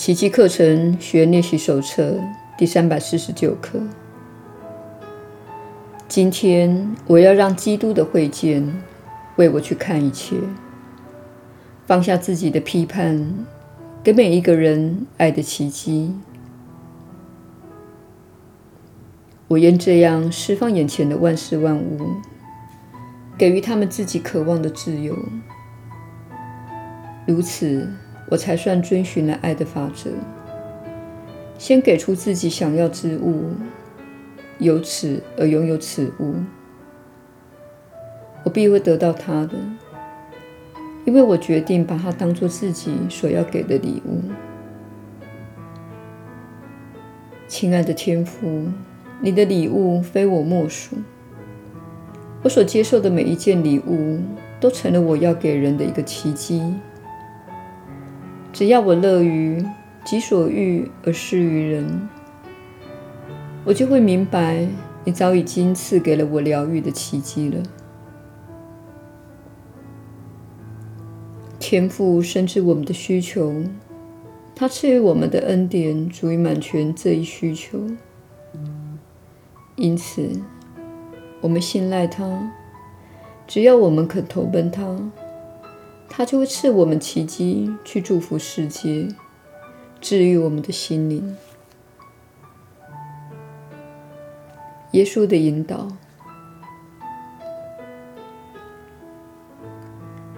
奇迹课程学练习手册第三百四十九课。今天我要让基督的会见为我去看一切，放下自己的批判，给每一个人爱的奇迹。我愿这样释放眼前的万事万物，给予他们自己渴望的自由。如此。我才算遵循了爱的法则，先给出自己想要之物，由此而拥有此物，我必会得到它的，因为我决定把它当作自己所要给的礼物。亲爱的天父，你的礼物非我莫属，我所接受的每一件礼物，都成了我要给人的一个奇迹。只要我乐于己所欲而施于人，我就会明白，你早已经赐给了我疗愈的奇迹了。天父深知我们的需求，他赐予我们的恩典足以满全这一需求，因此我们信赖他。只要我们肯投奔他。他就会赐我们奇迹，去祝福世界，治愈我们的心灵。耶稣的引导，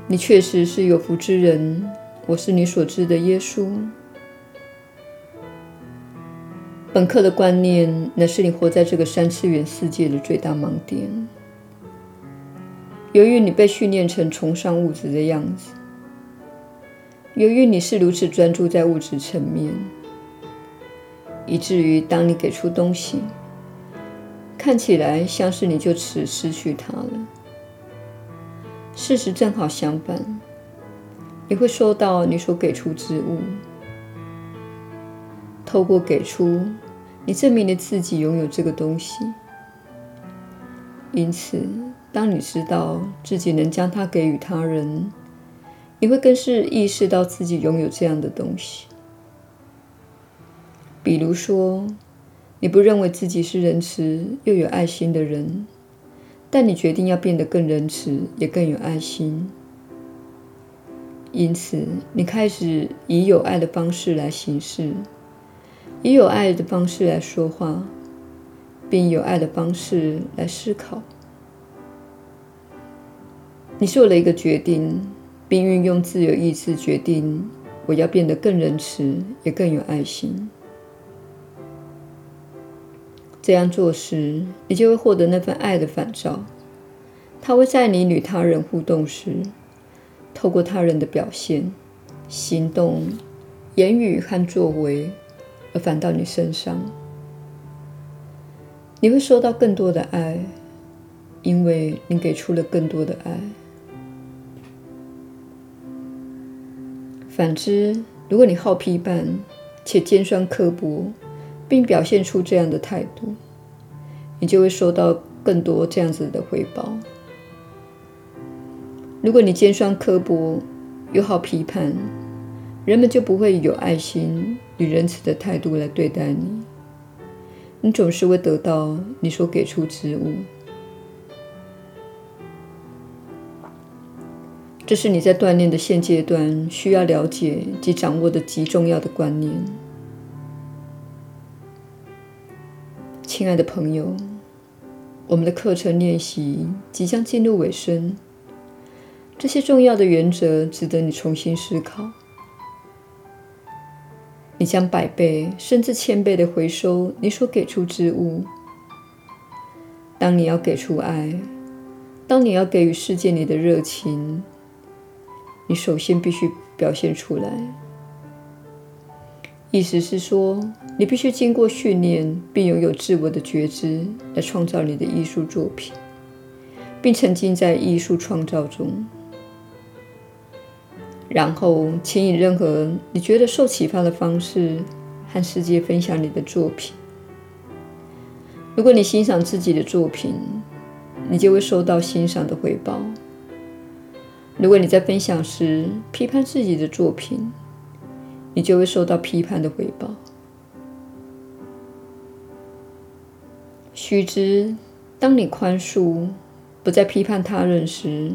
你确实是有福之人。我是你所知的耶稣。本课的观念乃是你活在这个三次元世界的最大盲点。由于你被训练成崇尚物质的样子，由于你是如此专注在物质层面，以至于当你给出东西，看起来像是你就此失去它了。事实正好相反，你会收到你所给出之物。透过给出，你证明了自己拥有这个东西，因此。当你知道自己能将它给予他人，你会更是意识到自己拥有这样的东西。比如说，你不认为自己是仁慈又有爱心的人，但你决定要变得更仁慈，也更有爱心。因此，你开始以有爱的方式来行事，以有爱的方式来说话，并以有爱的方式来思考。你做了一个决定，并运用自由意志决定：我要变得更仁慈，也更有爱心。这样做时，你就会获得那份爱的反照。它会在你与他人互动时，透过他人的表现、行动、言语和作为，而反到你身上。你会收到更多的爱，因为你给出了更多的爱。反之，如果你好批判且尖酸刻薄，并表现出这样的态度，你就会收到更多这样子的回报。如果你尖酸刻薄又好批判，人们就不会有爱心与仁慈的态度来对待你。你总是会得到你所给出之物。这是你在锻炼的现阶段需要了解及掌握的极重要的观念，亲爱的朋友，我们的课程练习即将进入尾声。这些重要的原则值得你重新思考。你将百倍甚至千倍的回收你所给出之物。当你要给出爱，当你要给予世界你的热情。你首先必须表现出来，意思是说，你必须经过训练，并拥有自我的觉知，来创造你的艺术作品，并沉浸在艺术创造中。然后，请以任何你觉得受启发的方式，和世界分享你的作品。如果你欣赏自己的作品，你就会收到欣赏的回报。如果你在分享时批判自己的作品，你就会受到批判的回报。须知，当你宽恕、不再批判他人时，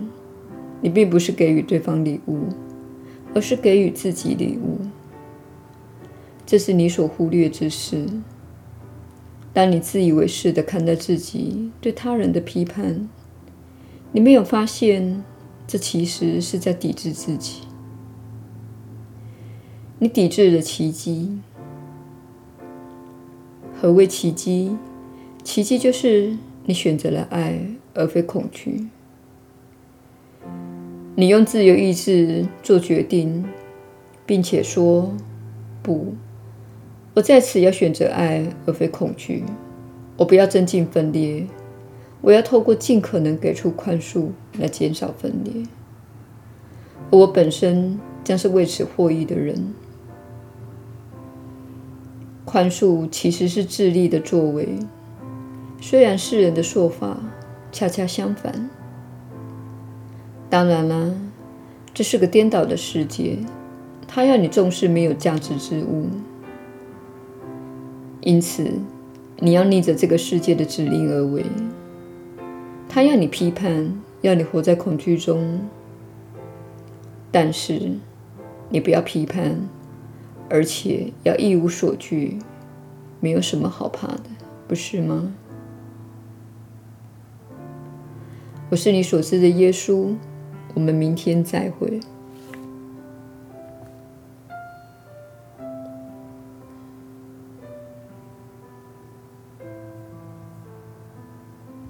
你并不是给予对方礼物，而是给予自己礼物。这是你所忽略之事。当你自以为是的看待自己对他人的批判，你没有发现，这其实是在抵制自己。你抵制了奇迹。何谓奇迹？奇迹就是你选择了爱，而非恐惧。你用自由意志做决定，并且说：“不，我在此要选择爱，而非恐惧。我不要增进分裂，我要透过尽可能给出宽恕来减少分裂。而我本身将是为此获益的人。宽恕其实是智力的作为，虽然世人的说法恰恰相反。”当然啦，这是个颠倒的世界，它要你重视没有价值之物，因此你要逆着这个世界的指令而为。他要你批判，要你活在恐惧中，但是你不要批判，而且要一无所惧，没有什么好怕的，不是吗？我是你所知的耶稣。我们明天再会。